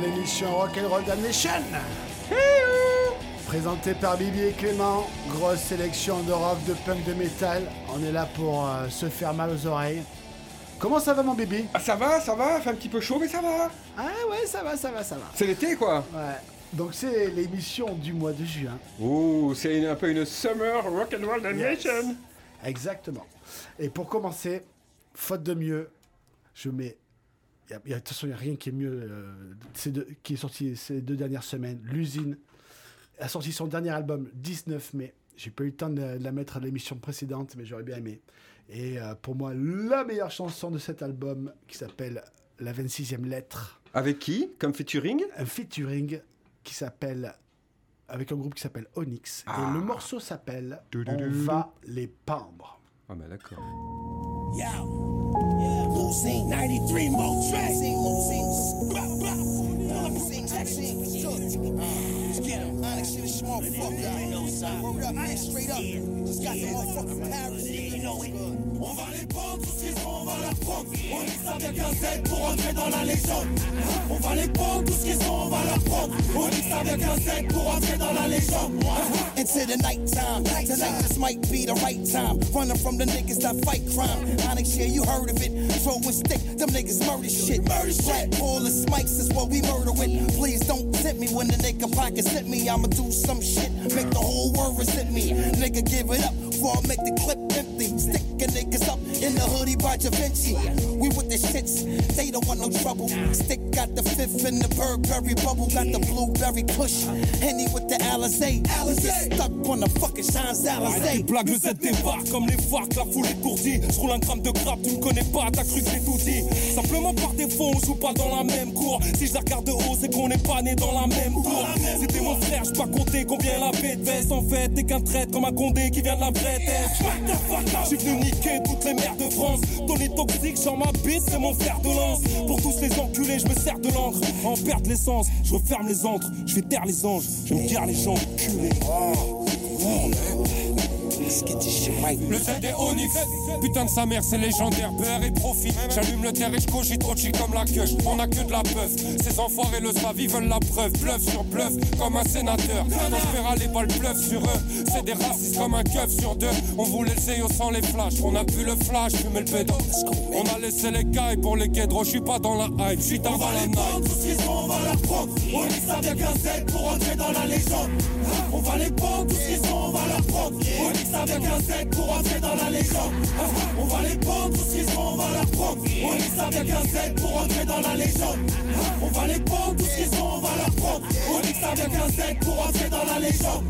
dans l'émission Rock'n'Roll Damnation. Présenté par Bibi et Clément, grosse sélection de rock, de punk, de métal. On est là pour euh, se faire mal aux oreilles. Comment ça va mon bébé Ah ça va, ça va, fait un petit peu chaud mais ça va. Ah ouais, ça va, ça va, ça va. C'est l'été quoi. Ouais. Donc c'est l'émission du mois de juin. Ouh, c'est un peu une summer rock'n'roll damnation. Exactement. Et pour commencer, faute de mieux, je mets. Y a- y a- De toute façon, il n'y a rien qui est mieux euh, ces deux- qui est sorti ces deux dernières semaines. L'usine a sorti son dernier album 19 mai. J'ai pas eu le temps de, de la mettre à l'émission précédente, mais j'aurais bien aimé. Et euh, pour moi, la meilleure chanson de cet album qui s'appelle La 26e lettre, Avec qui? Comme featuring? Un featuring qui s'appelle avec un groupe qui s'appelle Onyx. Ah. Et le morceau s'appelle On va les pendre. Ah bah d'accord. Yo, yeah, Lucine, 93 more tracks. Lucine, blah, blah. Lucine, Texine, good. Let's get him. Onyx shit is small fuck, y'all. Word up, man, straight up. Just got the motherfucking Paris. You know it. On va les prendre, tous ces sons, on va leur prendre. On avec un Z pour entrer dans la légende. On va les prendre, tous ces sons, on va leur prendre. On avec un Z pour entrer dans la légende. Into the nighttime. Tonight this might be the right time. Running from the niggas that fight crime. Onyx, yeah, you heard of it. Throwing stick, them niggas murder shit. Murder shit. Paul and Smikes is what we murder with. Please don't tempt me when the nigga pockets hit me. I'ma do some shit, make the whole world resent me. Nigga, give it up before I make the clip empty. Sticking niggas up in the hoodie by Da Vinci. We with the shits, they don't want no trouble. Stick got the fifth in the Burberry bubble, got the blueberry push. Henny with the Alizé. Alizé. Stuck on the fucking Champs Alizé. Blague, le Z débarque comme les varques, la foule étourdie. Je roule un gramme de grappe, tu me connais pas, t'as cru que j'ai tout dit. Simplement par défaut, on joue pas dans la même cour. Si je la regarde de haut, c'est qu'on n'est pas né dans la même tour. C'était mon frère, j'ai pas compté combien avait de veste. En fait, t'es qu'un traître comme un condé qui vient de la vraie terre. J'suis venu niquer toutes les de France. Tony toxique, sur ma c'est mon fer de lance. Pour tous les enculés, je me sers de l'encre. En perte l'essence, je referme les antres. Je fais taire les anges, je me garde les gens culés. Le Z est Onyx, putain de sa mère, c'est légendaire, beurre et profit. J'allume le terre et je cogite trop chic comme la queue. On a que de la puff, ces enfoirés le savent, ils veulent la preuve. Bluff sur bluff, comme un sénateur. Quand je fais râler pas le bluff sur eux, c'est des racistes comme un keuf sur deux. On voulait le CEO sans les flashs, on a pu le flash, fumer le pédo. On a laissé les cailles pour les guédros, je suis pas dans la hype, je suis dans la night. Tous ces sons, on va leur prendre. On est ça avec un Z pour entrer dans la légende. On va les prendre, tous ces sons, on va leur prendre. On ça avec un Z pour entrer dans la légende. On va les prendre, tous ces sons, on va leur prendre. On ça avec un Z pour entrer dans la légende. On va les prendre, tous ces sons, on va leur prendre. On ça avec un Z pour entrer dans la légende.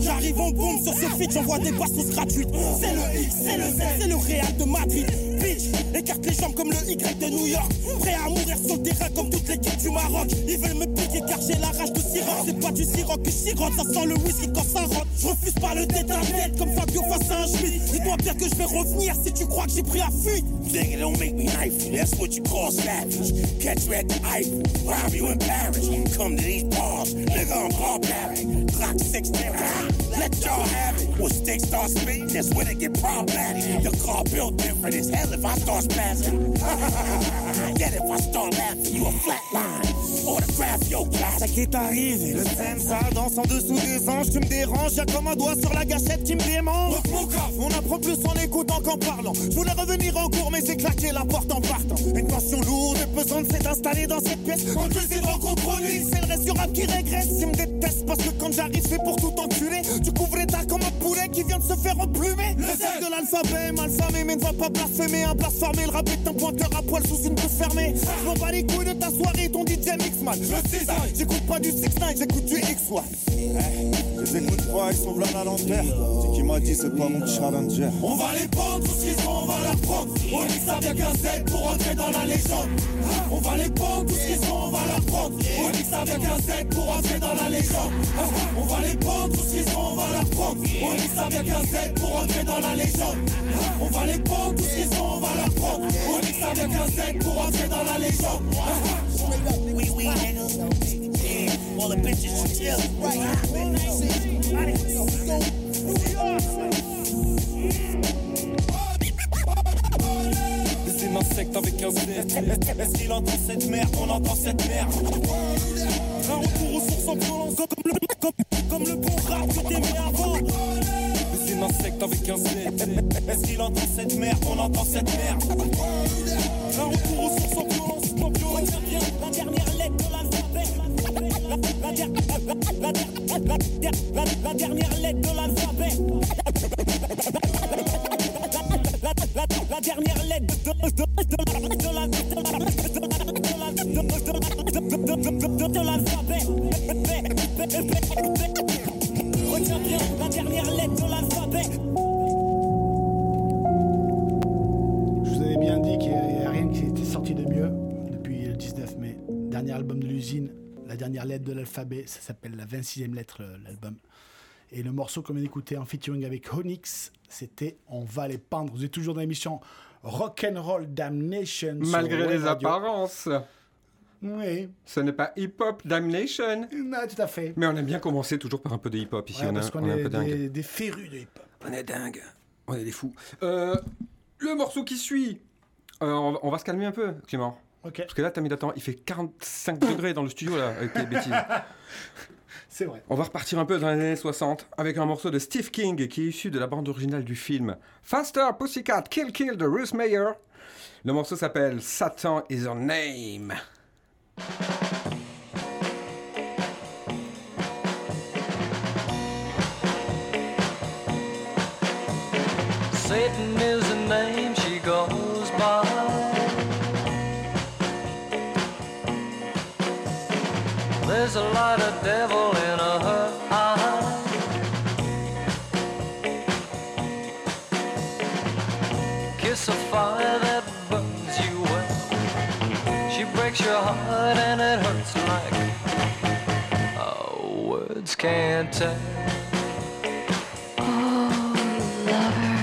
J'arrive en boom sur ce feat, j'envoie des bastos gratuites. C'est le X, c'est le Z, c'est le Real de Madrid. Bitch, écarte les jambes comme le Y de New York. Prêt à mourir sur le terrain comme toute l'équipe du Maroc. Ils veulent me car j'ai la rage de Siroc. C'est pas du Siroc que je sirote, ça sent le whisky quand ça rentre. Je refuse pas le tête comme Fabio face à un Schmitt. Dis-toi bien que je vais revenir si tu crois que j'ai pris la fuite. Nigga, don't make me knife that's what you call savage. Catch you at the Eiffel, rob you in Paris. Come to these bars, nigga, I'm barbaric. Clock 16, let y'all have it. When sticks start spitting, that's when it get problematic. The car built different as hell if I start spazzing. Yet if I start laughing, you a flatline. Autograph your class. Ça qui est arrivé, le ça danse en dessous des anges, tu me déranges, y'a comme un doigt sur la gâchette qui me démange. On apprend plus en écoutant qu'en parlant. Je voulais revenir en cours, mais j'ai claqué la porte en partant. Une passion lourde et pesante s'est installée dans cette pièce. Les ai de compromis, c'est du rap qui régresse. Ils me détestent parce que quand j'arrive, c'est pour tout enculer. Tu couvres les tas comme un poulet qui vient de se faire emplumer. Le de l'alphabet, mal famé, mais ne va pas blasphémer. Un blasphémé, le rap est un pointeur à poil sous une bouche fermée. Je m'en bats les couilles de ta soirée, ton DJ mix mal. Je j'écoute pas du 6 9 j'écoute du X-One. Je les écoute pas, ils sont blancs à l'envers. C'est qui m'a dit, c'est pas mon challenger. On va les prendre, tous ces sons, on va leur prendre. On ça avec un Z pour entrer dans la légende. On va les prendre, tous ces sons, on va leur prendre. On avec un Z pour entrer dans la légende. On va les prendre, tous ces sons, on va leur prendre. On ça avec un Z pour entrer dans la légende. On va les prendre, tous ces sons, on va leur prendre. On ça avec un Z pour entrer dans la légende. Oui, oui, all the bitches chill. Right. C'est un insecte avec un. Est-ce qu'il entend cette merde On entend cette merde. Un retour aux sources en violence, comme le, comme, le bon rap que t'aimais avant. C'est un insecte avec un Z. Est-ce qu'il entend cette merde On entend cette merde. Un retour aux sources en la dernière lettre de la, la, la, la dernière lettre de l'alphabet. La, dernière lettre de, de, de, de, de la- de la- de la- de la- de- de- de- de- de- de l'alphabet. La. Je vous avais bien dit qu'il n'y a rien qui était sorti de mieux depuis le 19 mai. Dernier album de l'usine, la dernière lettre de l'alphabet, ça s'appelle la 26e lettre, euh, l'album. Et le morceau qu'on vient d'écouter en featuring avec Onyx, c'était On va les pendre. Vous êtes toujours dans l'émission Rock'n'Roll Damnation. Malgré les Radio. apparences. Oui, Ce n'est pas hip-hop damnation. non, tout à fait. Mais on aime bien commencer toujours par un peu de hip-hop ici. Ouais, on, parce est, qu'on on est un peu dingue. des, des férus de hip-hop. On est dingue. On est des fous. Euh, le morceau qui suit. Euh, on, va- on va se calmer un peu, Clément. Ok, Parce que là, t'as mis d'attendre. Il fait 45 degrés dans le studio, là, avec tes bêtises. c'est vrai. On va repartir un peu dans les années 60 avec un morceau de Steve King qui est issu de la bande originale du film Faster Pussycat Kill Kill de Ruth Mayer. Le morceau s'appelle Satan is her name. Satan is the name she goes by. There's a lot of devil breaks your heart and it hurts like oh, words can't tell. Oh, lover.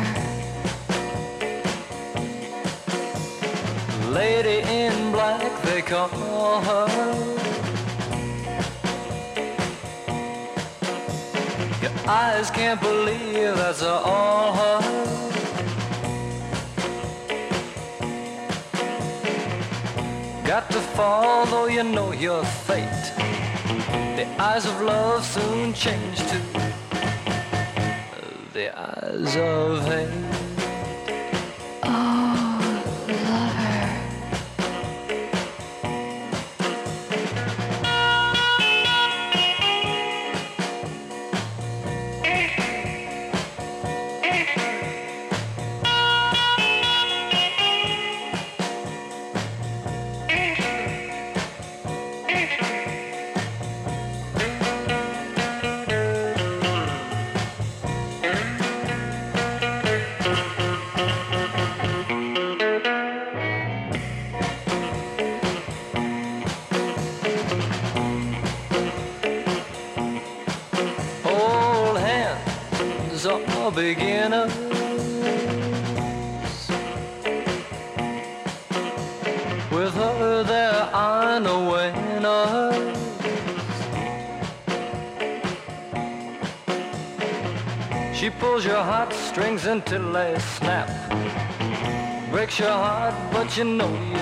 Lady in black, they call her. Your eyes can't believe that's all her. Fall, though you know your fate. The eyes of love soon change to the eyes of hate. You know you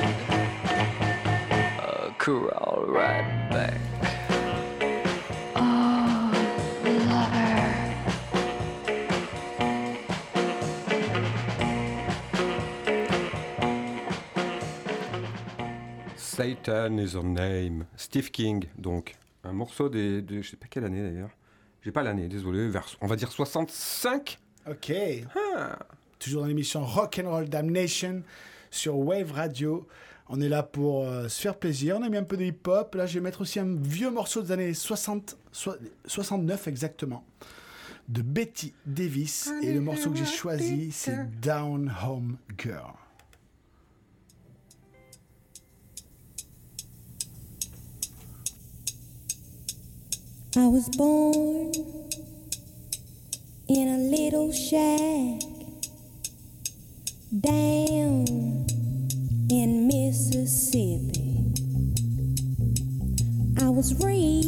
uh, crawl right back. Satan is her name. Steve King, donc. Un morceau des, de. Je sais pas quelle année d'ailleurs. J'ai pas l'année, désolé. Vers, on va dire 65 Ok. Toujours dans l'émission Rock'n'Roll Damnation sur Wave Radio. On est là pour euh, se faire plaisir. On a mis un peu de hip-hop. Là, je vais mettre aussi un vieux morceau des années 60, so- 69 exactement, de Betty Davis. Et le morceau que j'ai choisi, c'est Down Home Girl. I was born in a little shack down in Mississippi. I was raised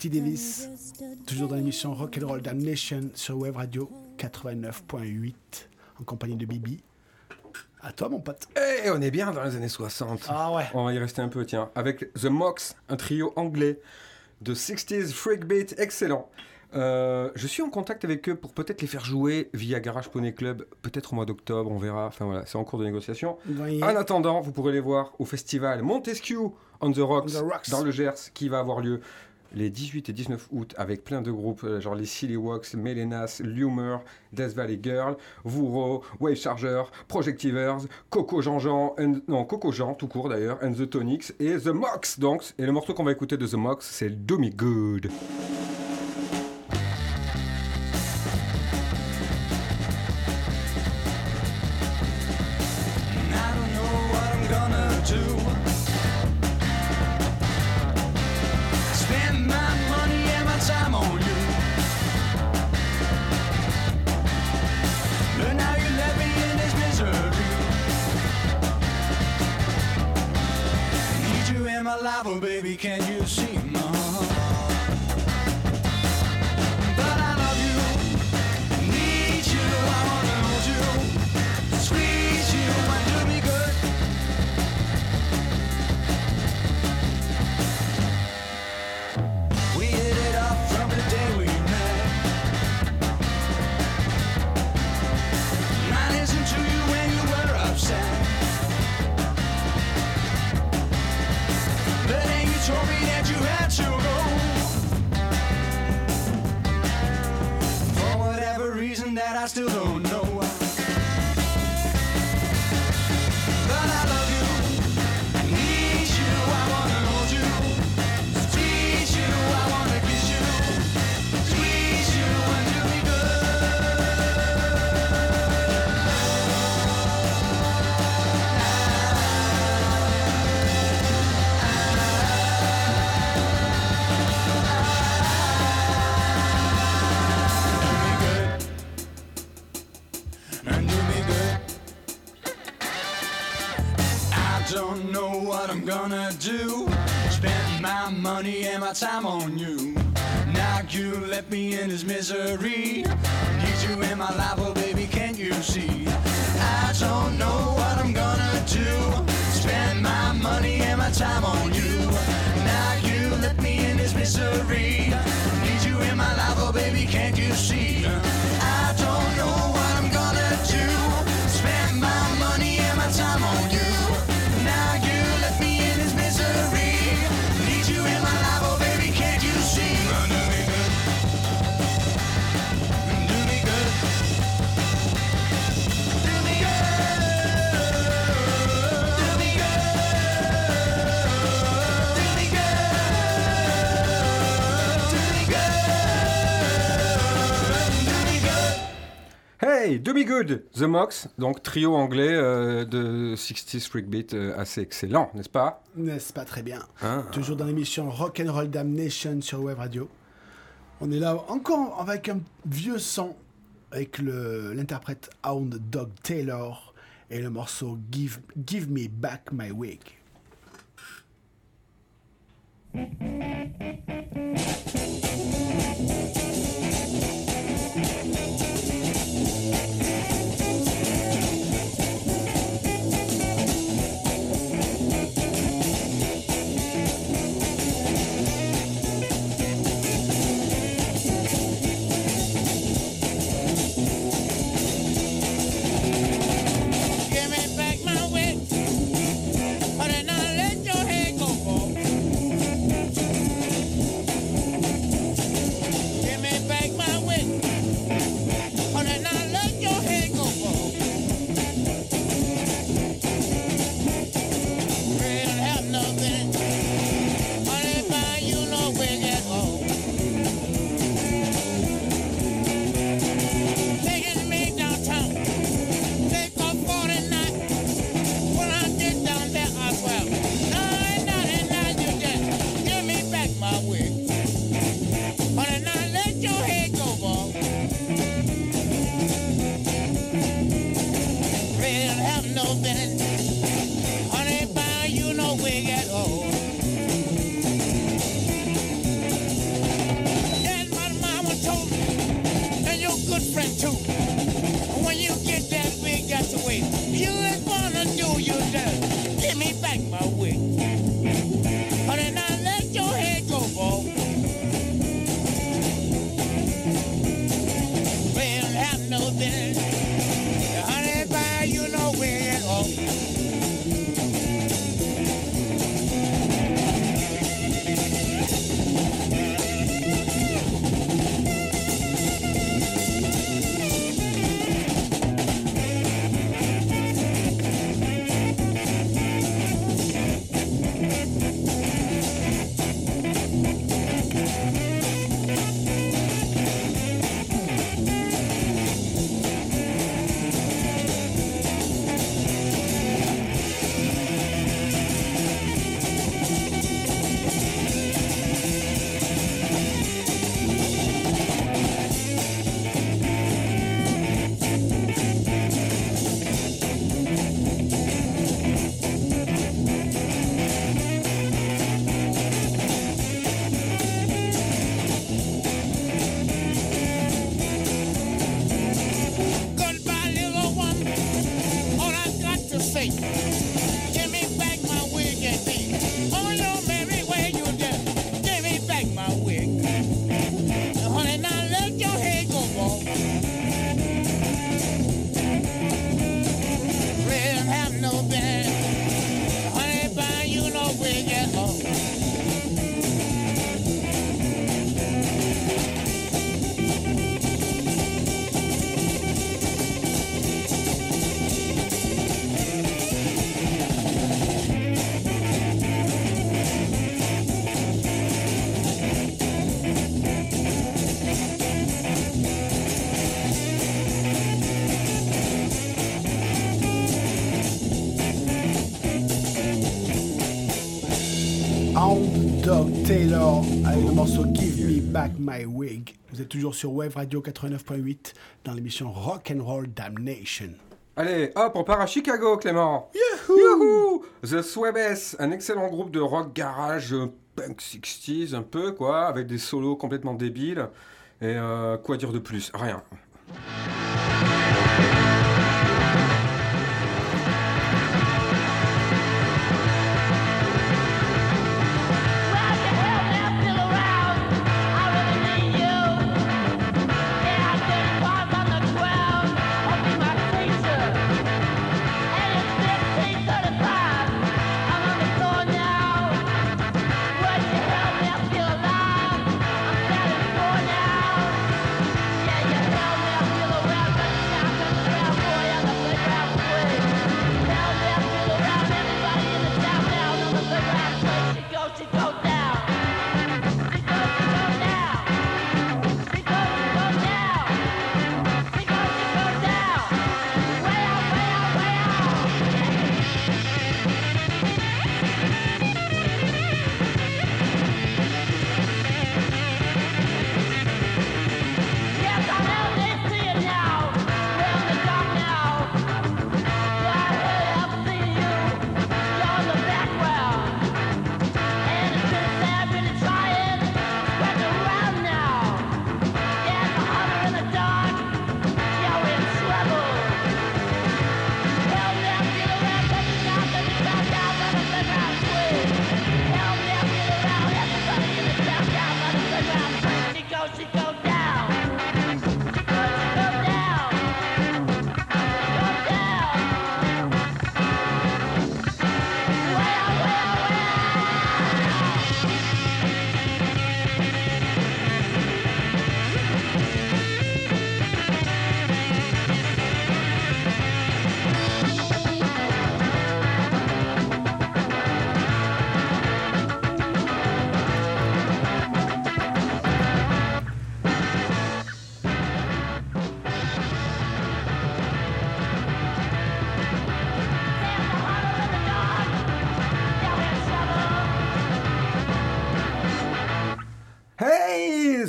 Betty Davis, toujours dans l'émission Rock and Roll Damnation sur Web Radio 89.8 en compagnie de Bibi. À toi, mon pote. Eh, hey, on est bien dans les années 60. Ah ouais. On va y rester un peu, tiens. Avec The Mox, un trio anglais de 60s freak beat excellent. Euh, je suis en contact avec eux pour peut-être les faire jouer via Garage Poney Club, peut-être au mois d'octobre, on verra. Enfin voilà, c'est en cours de négociation. En attendant, vous pourrez les voir au festival Montesquieu on the Rocks, on the rocks. dans le Gers qui va avoir lieu les 18 et 19 août avec plein de groupes, euh, genre les Silly Walks, Melenas, Lumer, Death Valley Girl, Vouro, Wave Charger, Projectivers, Coco Jean-Jean, non, Coco Jean tout court d'ailleurs, and The Tonics et The Mox donc. Et le morceau qu'on va écouter de The Mox, c'est Do Me Good. In my life, oh baby, can you see, my time on you. Now you left me in this misery. Need you in my life, oh baby, can't you see? I don't know what I'm gonna do. Spend my money and my time on you. Now you left me in this misery. Need you in my life, oh baby, can't Hey, Do Me Good, The Mox, donc trio anglais euh, de 60s Freak Beat euh, assez excellent, n'est-ce pas? N'est-ce pas très bien? Hein Toujours dans l'émission Rock and Roll Damnation sur Web Radio. On est là encore avec un vieux son avec l'interprète Hound Dog Taylor et le morceau Give, Give Me Back My Wig. Morceau Give Me Back My Wig. Vous êtes toujours sur Wave Radio 89.8 dans l'émission Rock and Roll Damnation. Allez, hop, on part à Chicago, Clément. Youhou The Swabes, un excellent groupe de rock garage euh, punk 60s un peu, quoi, avec des solos complètement débiles. Et euh, quoi dire de plus? Rien.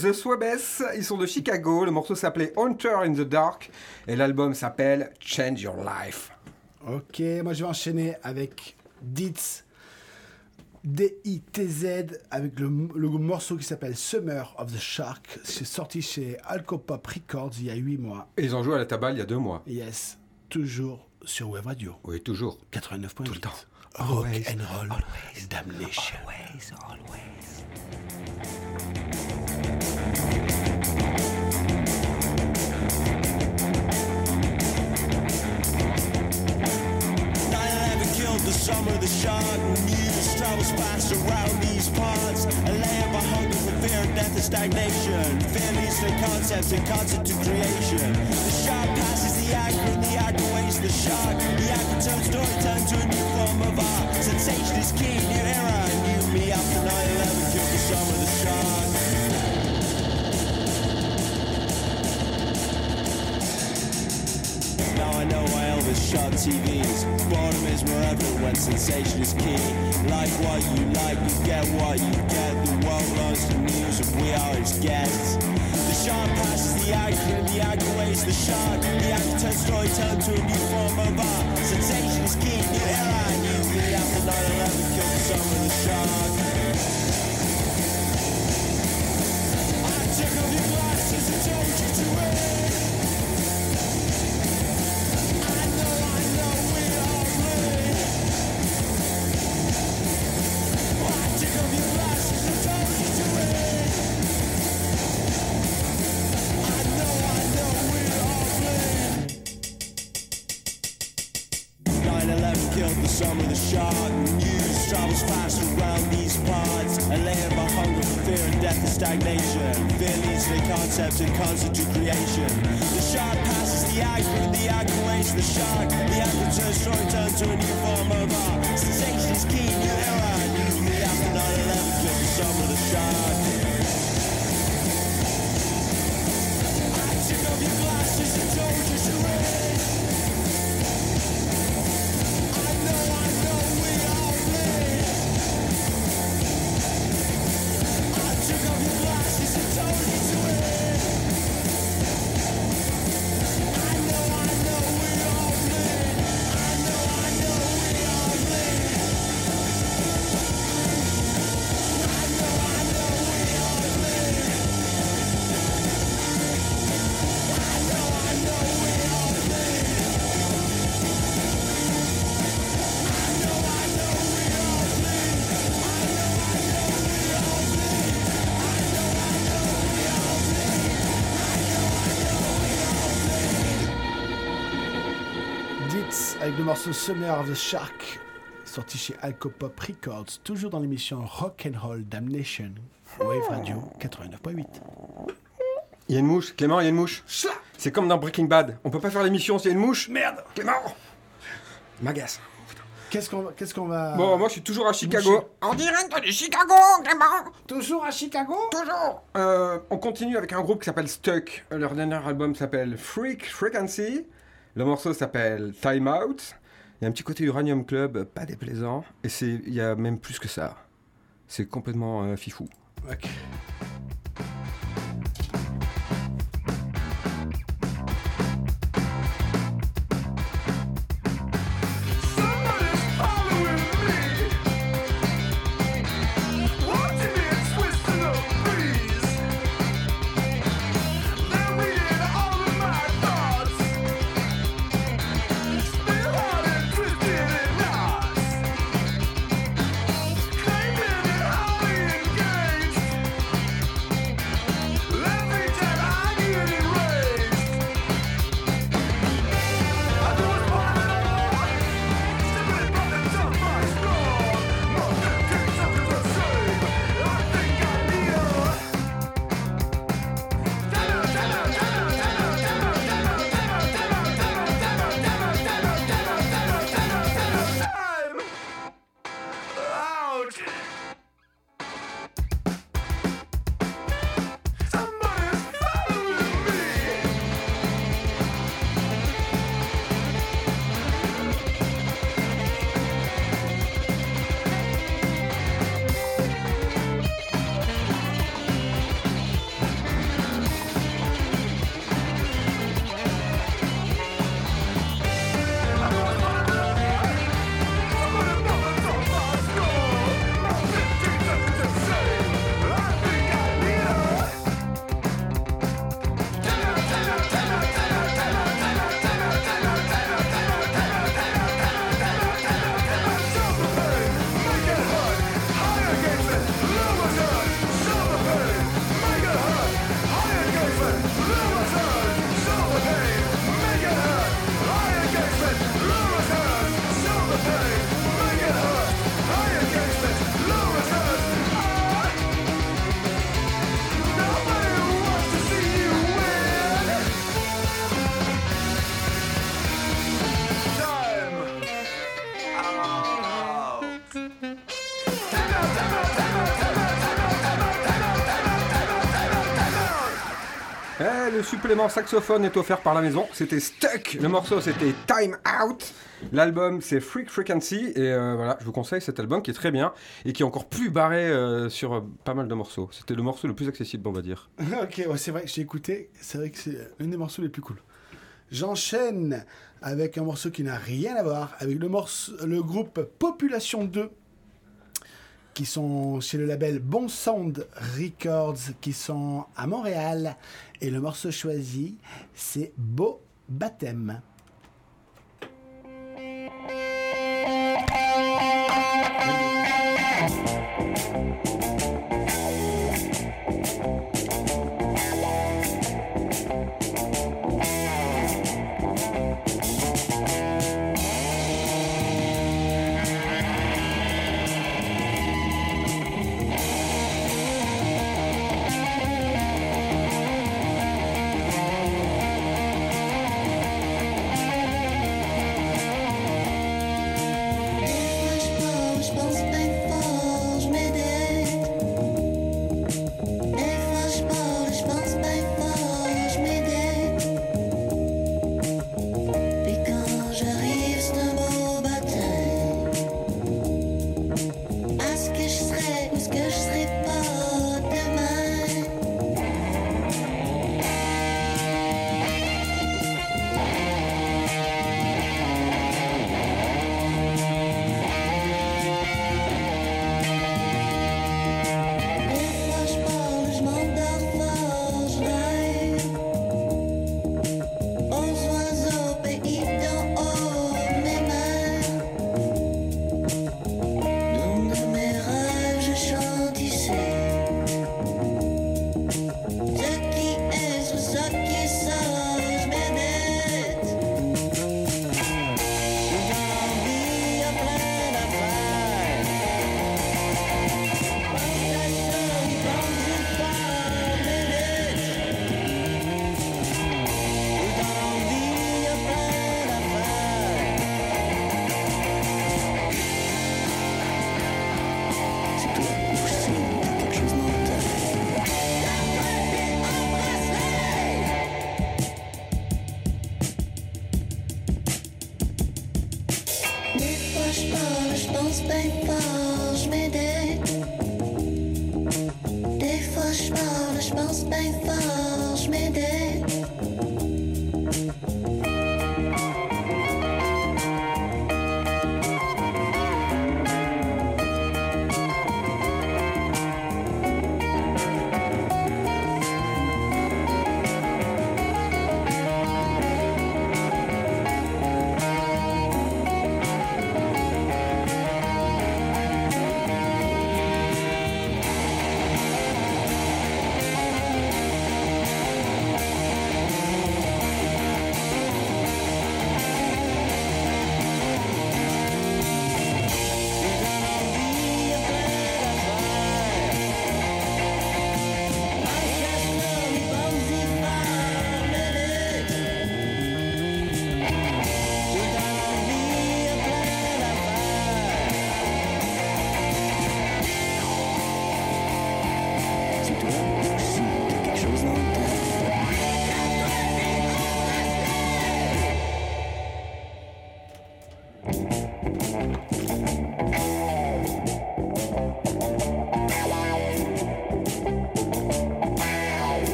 The Swabes, ils sont de Chicago. Le morceau s'appelait Hunter in the Dark et l'album s'appelle Change Your Life. Ok, moi je vais enchaîner avec Ditz, D-I-T-Z, avec le, le morceau qui s'appelle Summer of the Shark. C'est sorti chez Alcopop Records il y a 8 mois. Et ils ont joué à la tabale il y a deux mois. Yes, toujours sur Web Radio. Oui, toujours. 89.8. Tout le temps. Rock Always, and roll damnation. killed the summer, of the shark news travels fast around these parts. A land by hunger for fear, death, and stagnation. Fear leads to concepts and concept to creation. The shark passes the anchor, and the anchor weighs the shark. The anchor turns story time to a new form of art. Sensation is key, new era, new me after 9-11 killed the summer, of the shark. Know why Elvis shot TVs. Boredom is wherever when sensation is key. Like what you like, you get what you get. The world loves the news and we are its guests. The shark passes the anchor the anchor weighs the shark. The anchor turns story turn to a new form of art. Sensation is key, new era, new me after 9-11 killed the summer the shark. I took off your glasses and told you to wait. Morceau Summer of the Shark, sorti chez Alcopop Records, toujours dans l'émission Rock and Roll Damnation, Wave Radio 89.8. Il y a une mouche. Clément, il y a une mouche. C'est comme dans Breaking Bad. On peut pas faire l'émission s'il y a une mouche. Merde. Clément. M'agace. Qu'est-ce qu'on qu'est-ce qu'on va. Bon, moi je suis toujours à Chicago. Boucher. En direct de Chicago, Clément. Toujours à Chicago? Toujours. Euh, on continue avec un groupe qui s'appelle Stuck. Leur dernier album s'appelle Freak Frequency. Le morceau s'appelle Time Out. Il y a un petit côté Uranium Club, pas déplaisant. Et il y a même plus que ça. C'est complètement euh, fifou. Supplément saxophone est offert par la maison. C'était Stuck. Le morceau, c'était Time Out. L'album, c'est Freak Frequency. Et euh, voilà, je vous conseille cet album qui est très bien et qui est encore plus barré euh, sur euh, pas mal de morceaux. C'était le morceau le plus accessible, on va dire. ok, ouais, c'est vrai que j'ai écouté. C'est vrai que c'est l'un des morceaux les plus cool. J'enchaîne avec un morceau qui n'a rien à voir avec le, morceau, le groupe Population 2 qui sont chez le label Bon Sound Records qui sont à Montréal et le morceau choisi c'est Beau Baptême.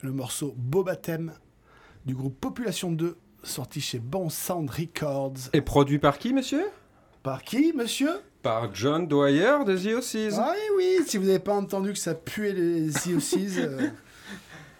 Le morceau Beau Baptême du groupe Population 2, sorti chez Bon Sound Records. Et produit par qui, monsieur? Par qui, monsieur? Par John Dwyer de The. Ah oui, oui, si vous n'avez pas entendu que ça puait les euh,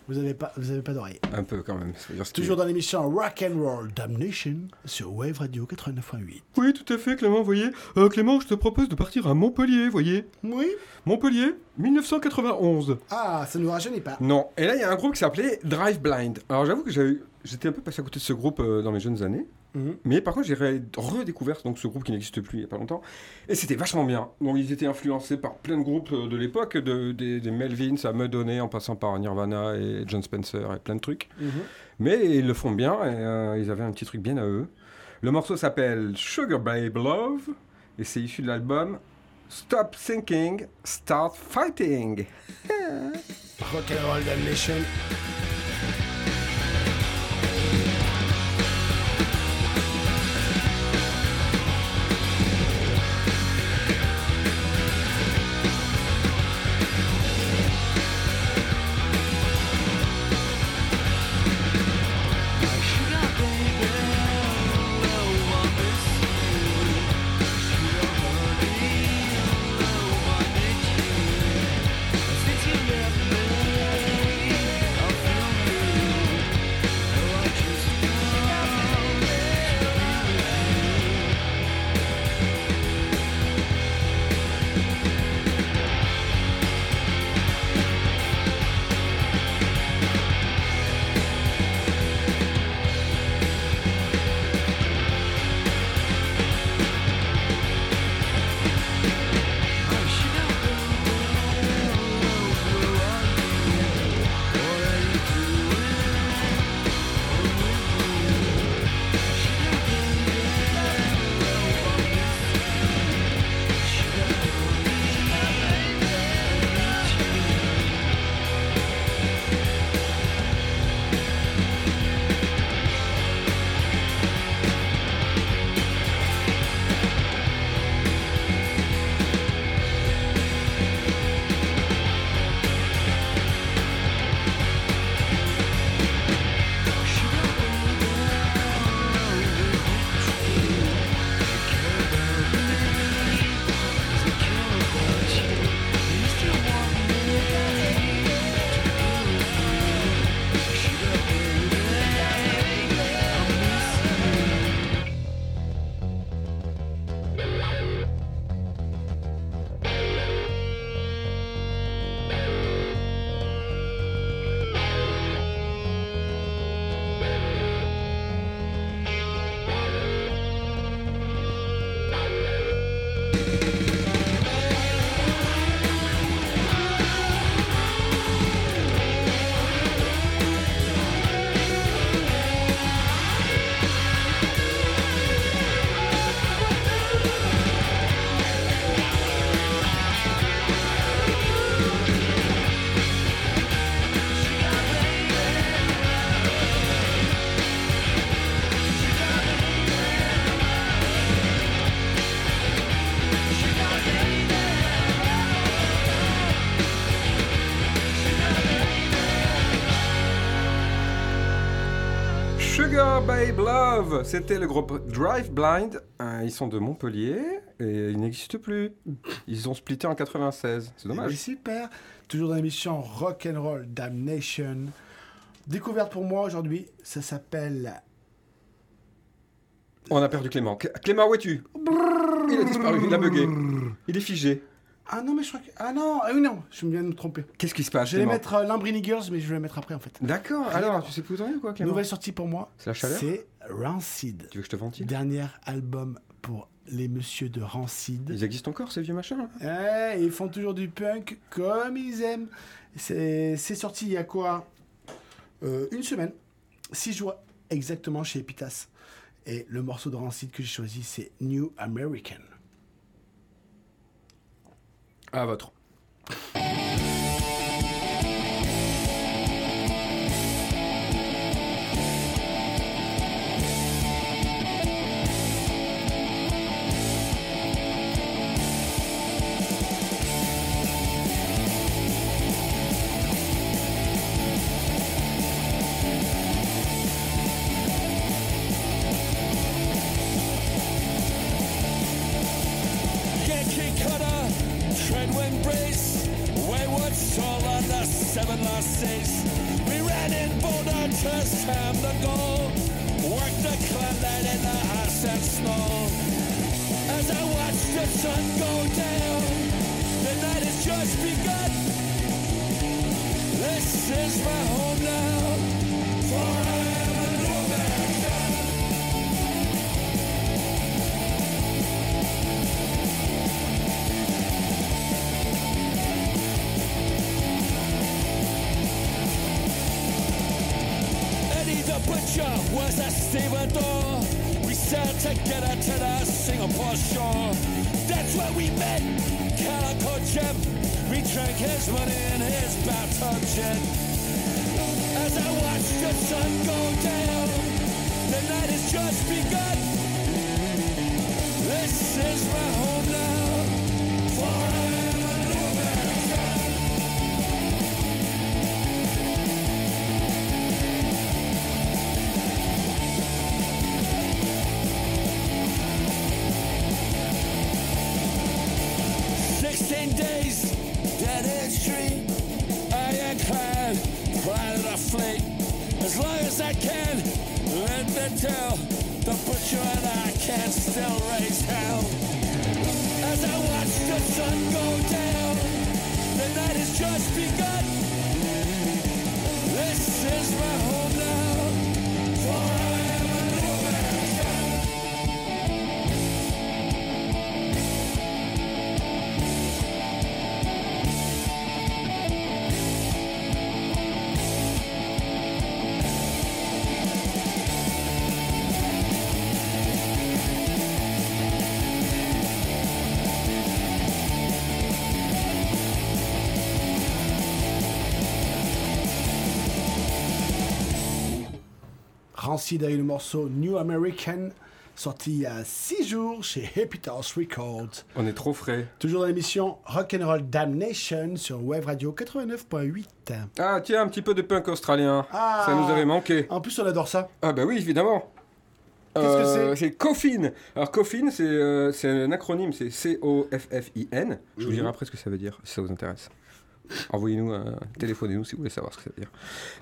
vous n'avez pas, vous avez pas d'oreille. Un peu quand même. Toujours dans l'émission Rock and Roll Damnation sur Wave Radio 89.8. Oui, tout à fait, Clément, voyez. Euh, Clément, je te propose de partir à Montpellier, voyez. Oui. Montpellier, 1991. Ah, ça ne nous rajeunit pas. Non. Et là, il y a un groupe qui s'appelait Drive Blind. Alors, j'avoue que j'avais- j'étais un peu passé à côté de ce groupe euh, dans mes jeunes années. Mhm. Mais par contre, j'ai redécouvert donc, ce groupe qui n'existe plus il n'y a pas longtemps. Et c'était vachement bien. Donc, ils étaient influencés par plein de groupes euh, de l'époque, de, des, des Melvins à Madonna, en passant par Nirvana et John Spencer et plein de trucs. Mhm. Mais ils le font bien et euh, ils avaient un petit truc bien à eux. Le morceau s'appelle Sugar Babe Love et c'est issu de l'album Stop Thinking, Start Fighting. Rock and Roll Damnation. Love, c'était le groupe Drive Blind. Euh, ils sont de Montpellier et ils n'existent plus. Ils ont splitté en 96. C'est Oui, dommage. super. Toujours dans l'émission Rock and Roll Damnation. Découverte pour moi aujourd'hui, ça s'appelle On a perdu Clément. Clé- Clément, où es-tu? Il a disparu, il a bugué. Il est figé. Ah non mais je crois que ah non ah oui non je viens de me tromper. Qu'est-ce qui se passe Je vais mettre euh, Lambrini Girls mais je vais le mettre après en fait. D'accord, alors tu sais plus ou quoi Clément Nouvelle sortie pour moi. C'est la chaleur C'est Rancid. Tu veux que je te ventile Dernier album pour les messieurs de Rancid. Ils existent encore ces vieux machins Ouais, ils font toujours du punk comme ils aiment. C'est c'est sorti il y a quoi? Euh, Une semaine. Six jours exactement chez Epitas. Et le morceau de Rancid que j'ai choisi, c'est New American. À votre. Jim. We drank his money in his bathtub jet. As I watched the sun go down, the night has just begun. This is my home now. Begun. This is my A eu le morceau New American, sorti il y a 6 jours chez Epitas Records. On est trop frais. Toujours dans l'émission Rock'n'Roll Damnation sur Wave Radio 89.8. Ah tiens, un petit peu de punk australien. Ah. Ça nous avait manqué. En plus, on adore ça. Ah bah oui, évidemment. Qu'est-ce que c'est C'est Coffin. Alors Coffin, c'est euh, un acronyme, c'est C-O-F-F-I-N. Je vous dirai après ce que ça veut dire, si ça vous intéresse. Envoyez-nous, un téléphonez-nous si vous voulez savoir ce que ça veut dire.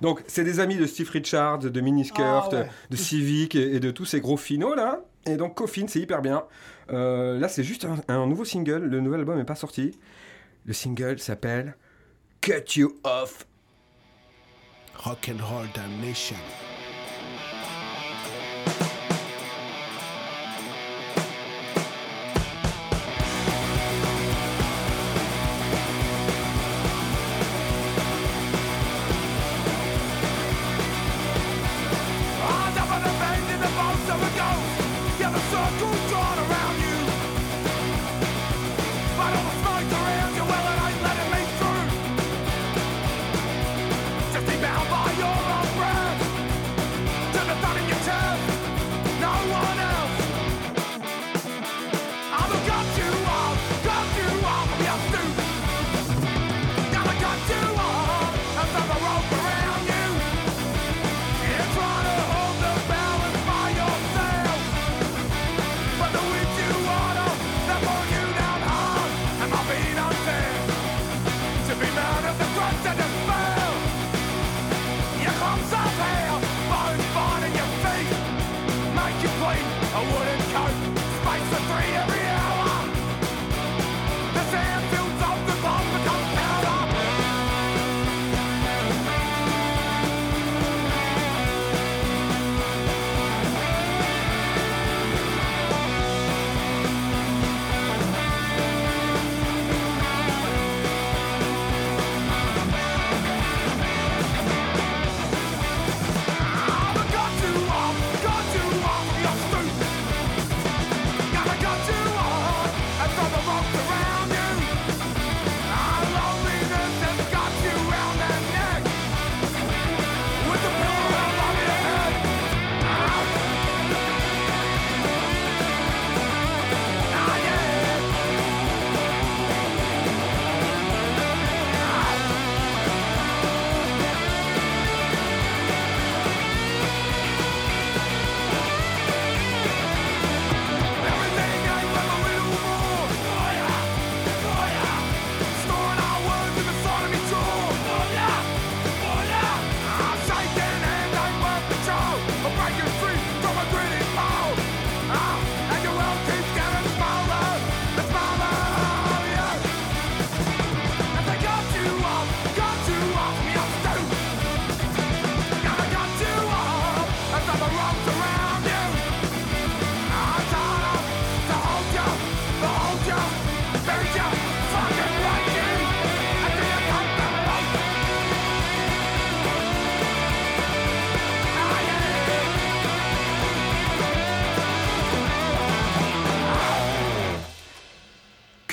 Donc, c'est des amis de Steve Richards, de Miniskirt, Ah ouais. de Civic et, et de tous ces gros finaux là. Et donc, Coffin, c'est hyper bien. Euh, là, c'est juste un, un nouveau single. Le nouvel album n'est pas sorti. Le single s'appelle Cut You Off. Rock'n'Roll Damnation.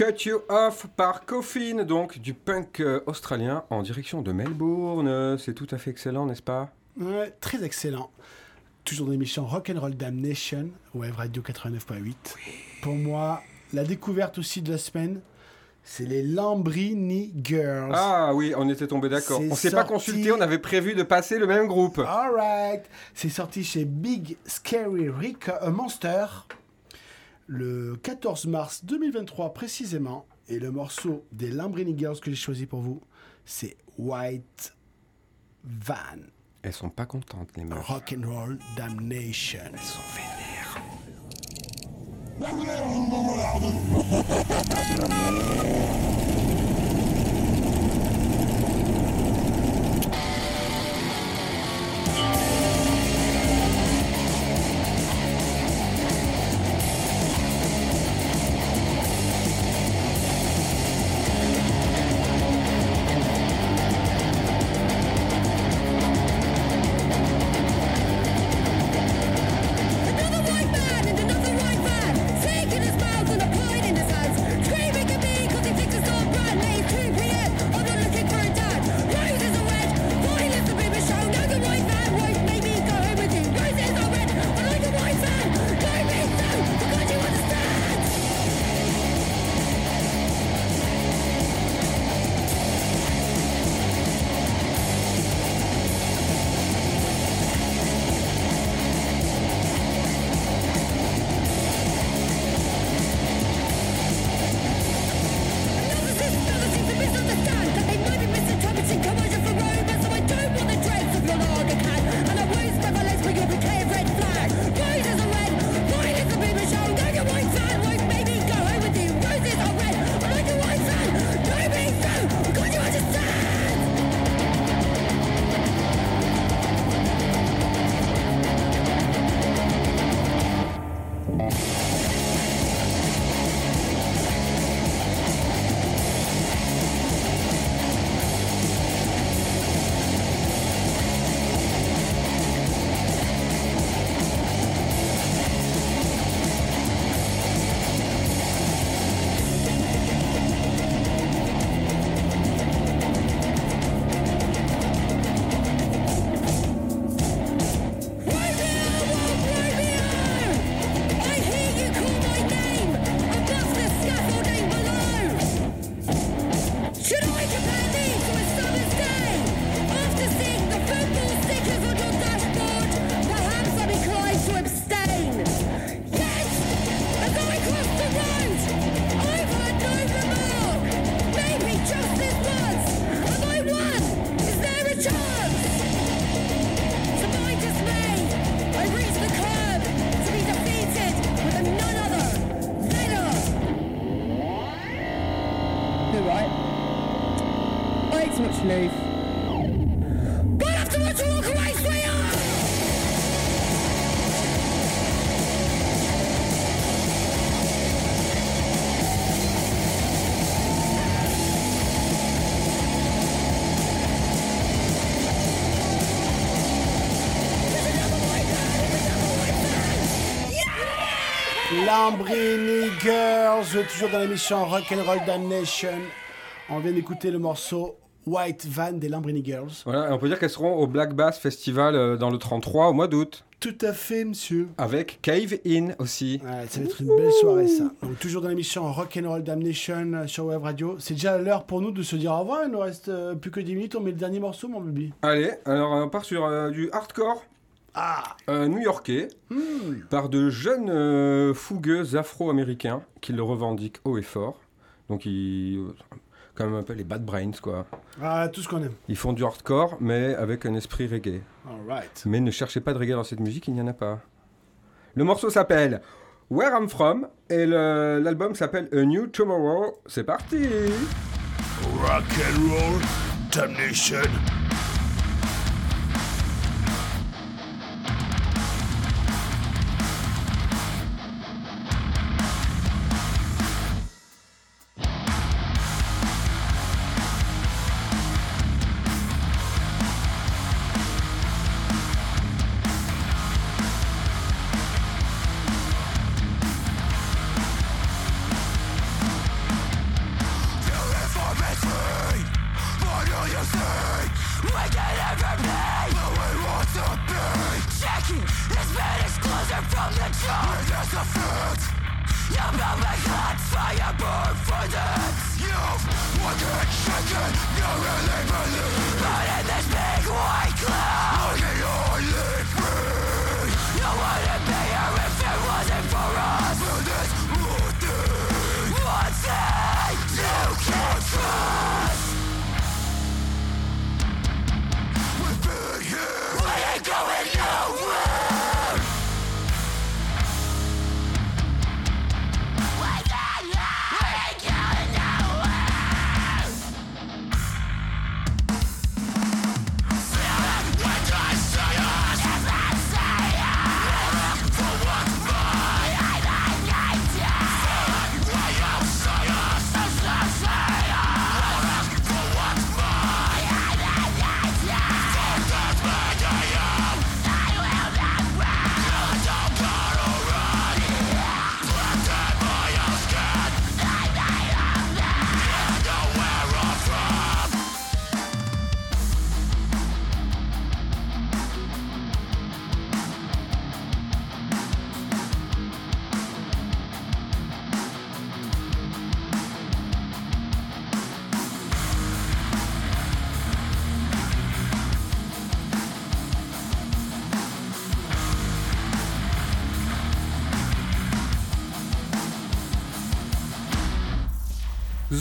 Cut You Off par Coffin, donc du punk euh, australien en direction de Melbourne. C'est tout à fait excellent, n'est-ce pas? Ouais, très excellent. Toujours dans l'émission Rock'n'Roll Damnation, Wave Radio 89.8. Pour moi, la découverte aussi de la semaine, c'est les Lambrini Girls. Ah oui, on était tombé d'accord. On s'est pas consulté, on avait prévu de passer le même groupe. Alright, c'est sorti chez Big Scary Rick euh, Monster le 14 mars 2023 précisément. Et le morceau des Lambrini Girls que j'ai choisi pour vous, c'est White Van Elles sont pas contentes, les meufs. Rock'n'Roll Damnation. Elles sont vénères. Lambrini Girls, toujours dans l'émission Rock'n'Roll Damnation. On vient d'écouter le morceau White Van des Lambrini Girls. Voilà, et on peut dire qu'elles seront au Black Bass Festival euh, dans le 33 au mois d'août. Tout à fait, monsieur. Avec Cave In aussi. Ouais, ça va être une belle soirée, ça. Donc, toujours dans l'émission Rock'n'Roll Damnation euh, sur Web Radio. C'est déjà l'heure pour nous de se dire au revoir. Il nous reste euh, plus que 10 minutes. On met le dernier morceau, mon bébé. Allez, alors on part sur euh, du hardcore Ah euh, new-yorkais par de jeunes euh, fougueux afro-américains qui le revendiquent haut et fort. Donc ils... euh, Quand même un peu les Bad Brains, quoi. Ah, tout ce qu'on aime. Ils font du hardcore, mais avec un esprit reggae. Alright. Mais ne cherchez pas de reggae dans cette musique, il n'y en a pas. Le morceau s'appelle Where I'm From et l'album s'appelle A New Tomorrow. C'est parti Rock'n'roll Damnation.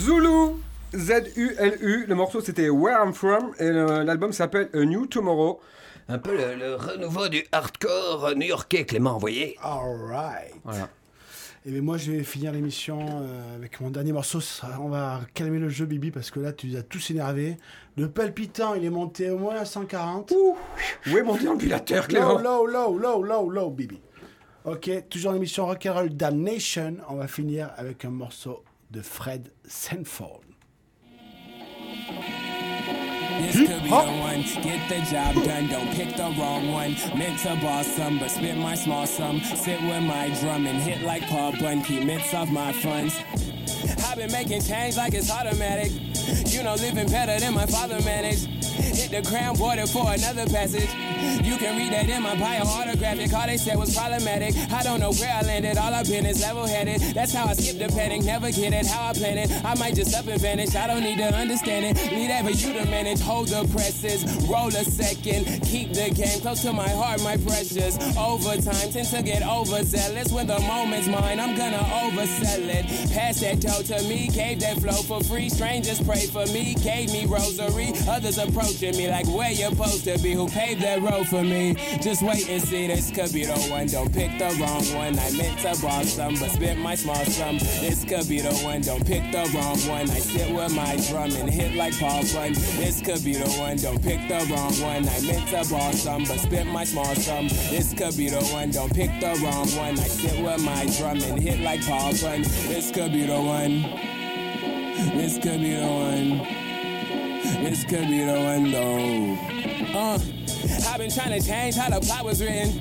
Zulu, Z-U-L-U, le morceau c'était Where I'm From et l'album s'appelle A New Tomorrow. Un peu le, le renouveau du hardcore new-yorkais, Clément, vous voyez Alright. Voilà. Et bien moi je vais finir l'émission euh, avec mon dernier morceau. On va calmer le jeu Bibi parce que là tu as tous énervés. Le palpitant il est monté au moins à 140. Où est mon déambulateur, Low, Clément? low, low, low, low, low, Bibi. Ok, toujours l'émission Rock'n'Roll Damnation. On va finir avec un morceau de Fred Sanford. This hmm? could be the one. Get the job done. Don't pick the wrong one. Meant to boss some, but spit my small sum. Sit with my drum and hit like Paul Bunn. Keep mitts off my funds. I've been making change like it's automatic. You know, living better than my father managed. Hit the crown border for another passage. You can read that in my bio autographic. All they said was problematic. I don't know where I landed. All I've been is level headed. That's how I skip the panic. Never get it how I plan it. I might just up and vanish. I don't need to understand it. Leave that for you to manage. Hold the presses. Roll a second. Keep the game close to my heart, my precious. Overtime tend to get overzealous. When the moment's mine, I'm gonna oversell it. Pass that dough to me. Gave that flow for free. Strangers pray for me. Gave me rosary. Others approaching me like where you're supposed to be. Who paved that road for me? Just wait and see. This could be the one. Don't pick the wrong one. I meant to boss some, but spit my small sum. This could be the one. Don't pick the wrong one. I sit with my drum and hit like Paul Bunn. This could be the one. Don't pick the wrong one. I meant to boss some, but spit my small sum. This could be the one. Don't pick the wrong one. I sit with my drum and hit like Paul Bunn. This could be the one. This could be the one. This could be the one though. Uh. I've been trying to change how the plot was written.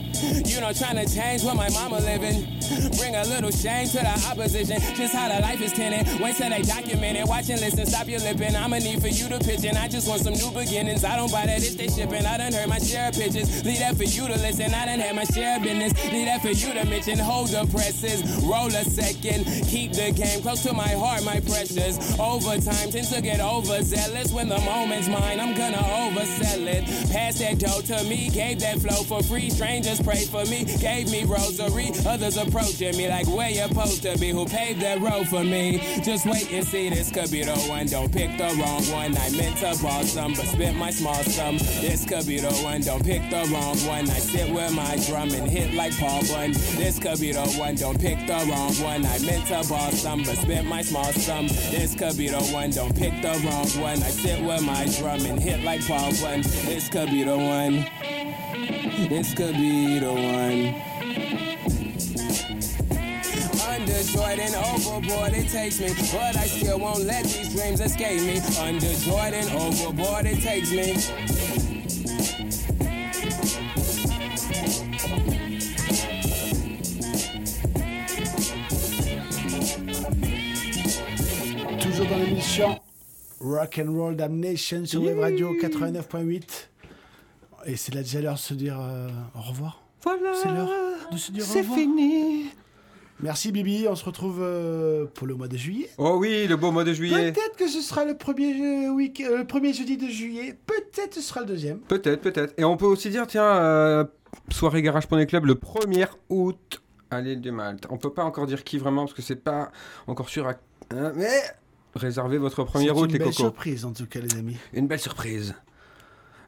You know, trying to change where my mama living. Bring a little shame to the opposition. Just how the life is tending. Wait till they document it. Watch and listen. Stop your lipping. I'ma need for you to pitch in. I just want some new beginnings. I don't buy that if they shipping. I done heard my share of pitches. Leave that for you to listen. I done had my share of business. Leave that for you to mention. Hold the presses. Roll a second. Keep the game close to my heart, my precious. Overtime tends to get overzealous. When the moment's mine, I'm gonna oversell it. Pass that dough to me. Gave that flow for free. Strangers pray for me. Gave me rosary. Others approaching me like where you're supposed to be. Who paved that road for me? Just wait and see. This could be the one. Don't pick the wrong one. I meant to boss some, but spent my small sum. This could be the one. Don't pick the wrong one. I sit with my drum and hit like Paul Bunn. This could be the one. Don't pick the wrong one. I meant to boss some, but spent my small sum. This could be the one. Don't pick the wrong one. I sit with my drum and hit like Paul Bunn. This could be the one. This could be the one. Jordan, overboard it takes me, but I still won't let these dreams escape me. Under Jordan, overboard it takes me. Toujours dans l'émission Rock and Roll Damnation sur Web Radio 89.8. Et c'est là déjà l'heure de se dire euh, au revoir. Voilà. C'est l'heure de se dire au C'est revoir. fini. Merci Bibi, on se retrouve euh, pour le mois de juillet. Oh oui, le beau mois de juillet. Peut-être que ce sera le premier, euh, week- euh, le premier jeudi de juillet. Peut-être ce sera le deuxième. Peut-être, peut-être. Et on peut aussi dire, tiens, euh, soirée Garage Poney Club le 1er août à l'île de Malte. On peut pas encore dire qui vraiment parce que c'est pas encore sûr. À... hein, mais réservez votre 1er C'est août, une les belle cocos. surprise en tout cas les amis. Une belle surprise.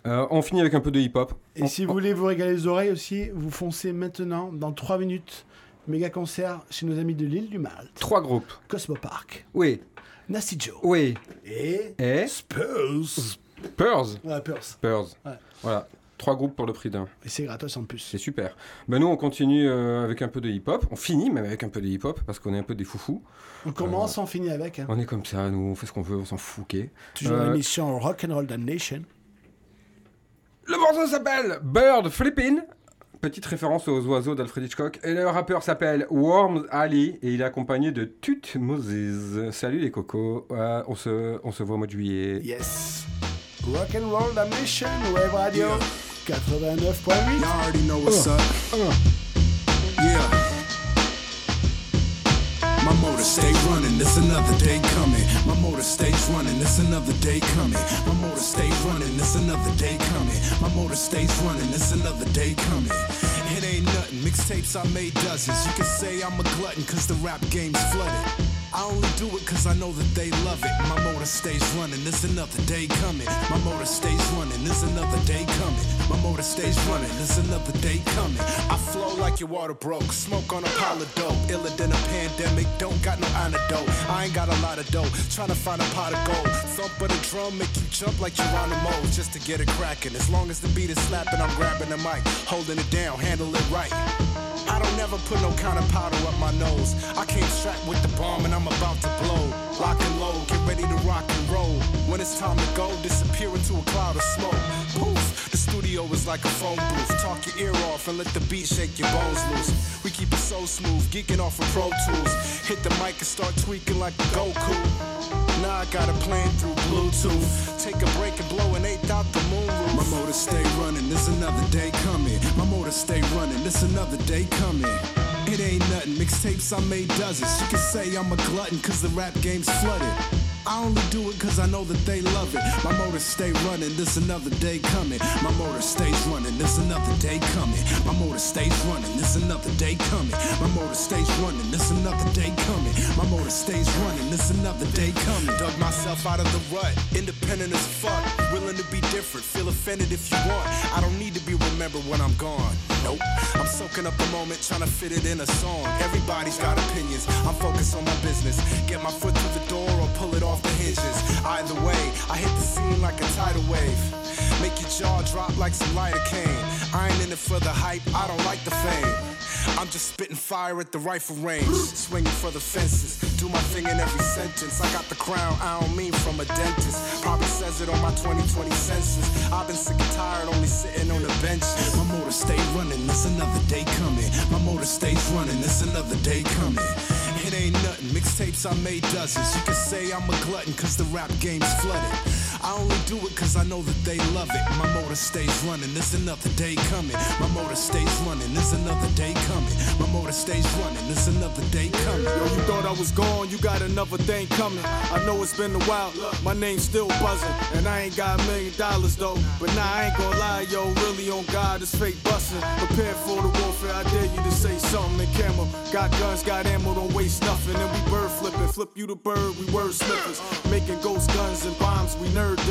Euh, on finit avec un peu de hip-hop. Et si vous voulez vous régaler les oreilles aussi, vous foncez maintenant dans 3 minutes. Méga concert chez nos amis de l'île du Malte. Trois groupes. Cosmo Park, Oui, Nasty Joe oui. et Et Spurs. Spurs. Ouais, Spurs. Spurs. Ouais. Voilà. Trois groupes pour le prix d'un. Et c'est gratos en plus. C'est super. Ben nous, on continue euh, avec un peu de hip-hop. On finit même avec un peu de hip-hop parce qu'on est un peu des foufous. On commence, on finit avec. hein. On est comme ça, nous, on fait ce qu'on veut, on s'en fout. Toujours Euh, l'émission Rock and Roll Damnation. Le morceau s'appelle Bird Flippin'. Petite référence aux oiseaux d'Alfred Hitchcock. Et le rappeur s'appelle Worm Ali et il est accompagné de Tut Moses. Salut les cocos. Ouais, on, se, on se voit au mois de juillet. Yes. Rock and Roll Damnation, Web Radio 89.8. Y'all already know what's up. Yeah. My motor stays running, it's another day coming. My motor stays running, it's another day coming. My motor stays running, it's another day coming. My motor stays running, it's another day coming. It ain't nothing, mixtapes I made dozens. You can say I'm a glutton cause the rap game's flooded. I only do it cause I know that they love it. My motor stays running, it's another day coming. My motor stays running, it's another day coming. My motor stays running, it's another day coming. I flow like your water broke, smoke on a pile of dope. Iller than a pandemic, don't got no antidote. I ain't got a lot of dough, tryna find a pot of gold. Thump of the drum, make you jump like you're on a Geronimo, just to get it cracking. As long as the beat is slapping, I'm grabbing the mic, holding it down, handle it right. I don't never put no kind of powder up my nose. I came strapped with the bomb and I'm about to blow. Lock and load, get ready to rock and roll. When it's time to go, disappear into a cloud of smoke. Poof, the studio is like a phone booth. Talk your ear off and let the beat shake your bones loose. We keep it so smooth, geeking off of Pro Tools. Hit the mic and start tweaking like the Goku. Now I got a plan through Bluetooth. Take a break and blow an eighth out the moon roof. My motor stay running, there's another day coming. My motor stay running, there's another day coming. It ain't nothing, mixtapes I made dozens. You can say I'm a glutton cause the rap game's flooded. I only do it cause I know that they love it. My motor stay running, there's another day coming. My motor stays running, there's another day coming. My motor stays running, there's another day coming. My motor stays running, there's another day coming. My motor stays running, there's another day coming. Dug myself out of the rut, independent as fuck. Willing to be different, feel offended if you want. I don't need to be remembered when I'm gone. Nope, I'm soaking up the moment, trying to fit it in a song. Everybody's got opinions, I'm focused on my business. Get my foot through the door or pull it off the hinges. Either way, I hit the scene like a tidal wave. Make your jaw drop like some lidocaine. I ain't in it for the hype, I don't like the fame. I'm just spitting fire at the rifle range, swinging for the fences. Do my thing in every sentence. I got the crown, I don't mean from a dentist. Probably says it on my 2020 census. I've been sick and tired, only sitting on the bench. My motor stay running, there's another day coming. My motor stays running, there's another day coming. Ain't nothing, mixtapes I made dozens. You can say I'm a glutton cause the rap game's flooded. I only do it cause I know that they love it. My motor stays running, there's another day coming. My motor stays running, there's another day coming. My motor stays running, there's another day coming. Yo, you thought I was gone, you got another thing coming. I know it's been a while, my name's still buzzing. And I ain't got a million dollars though. But nah, I ain't gonna lie, yo, really on God, it's fake busting. Prepare for the warfare, I dare you to say something in camera. Got guns, got ammo, don't waste nothing. And we bird flipping, flip you the bird, we word slippers. Making ghost guns and bombs,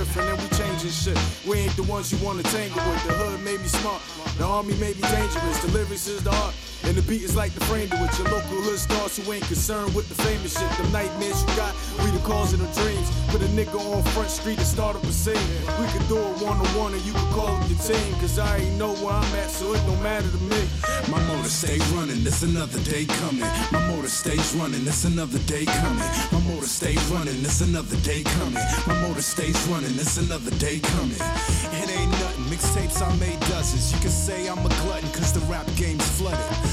different and we changing shit. We ain't the ones you wanna tangle with. The hood made me smart, the army made me dangerous. The is the art. And the beat is like the frame to it. Your local hood stars who ain't concerned with the famous shit. Them nightmares you got, we the cause of the dreams. Put a nigga on Front Street and start up a scene. We could do it one on one and you could call it your team. Cause I ain't know where I'm at, so it don't matter to me. My motor stay running, it's another day coming. My motor stays running, it's another day coming. My motor stays running, it's another day coming. My motor stays running, it's another day coming. It ain't nothing, mixtapes I made dozens. You can say I'm a glutton cause the rap game's flooded.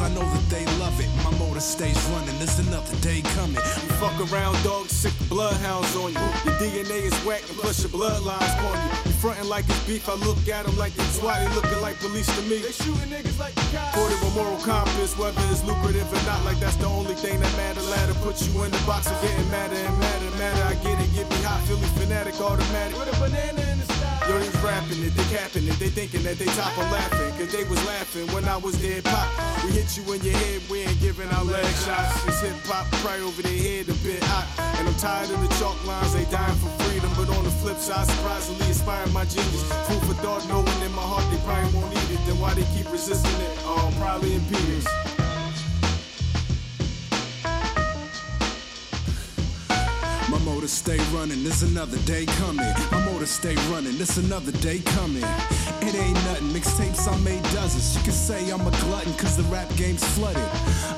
Cause I know that they love it. My motor stays running, there's another day coming. You fuck around, dog, sick bloodhounds on you. Your DNA is whack and plus your bloodlines on you. You frontin' like it's beef, I look at them like they swat, they looking like police to me. They shooting niggas like the cops. Ported with moral compass, whether it's lucrative or not, like that's the only thing that matter. Ladder put you in the box of getting madder and madder, madder. I get it, get me hot, Philly fanatic, automatic. With a banana in the style. Yo, rapping it, they capping it, they thinking that they top, I'm laughing, cause they was laughing when I was dead pop. We hit you in your head, we ain't giving our leg shots. It's hip hop, right over their head, a bit hot. And I'm tired of the chalk lines, they dying for freedom. But on the flip side, surprisingly inspiring my genius. Food for thought, knowing in my heart they probably won't need it. Then why they keep resisting it? Um, probably impedance. Motor stay running, there's another day coming. My motor stay running, there's another day coming. It ain't nothing, mixtapes I made dozens. You can say I'm a glutton cause the rap game's flooded.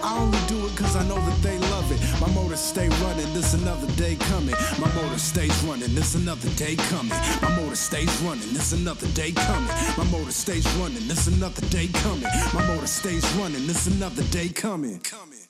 I only do it cause I know that they love it. My motor stay running, there's another day coming. My motor stays running, there's another day coming. My motor stays running, there's another day coming. My motor stays running, there's another day coming. My motor stays running, there's another day coming. coming.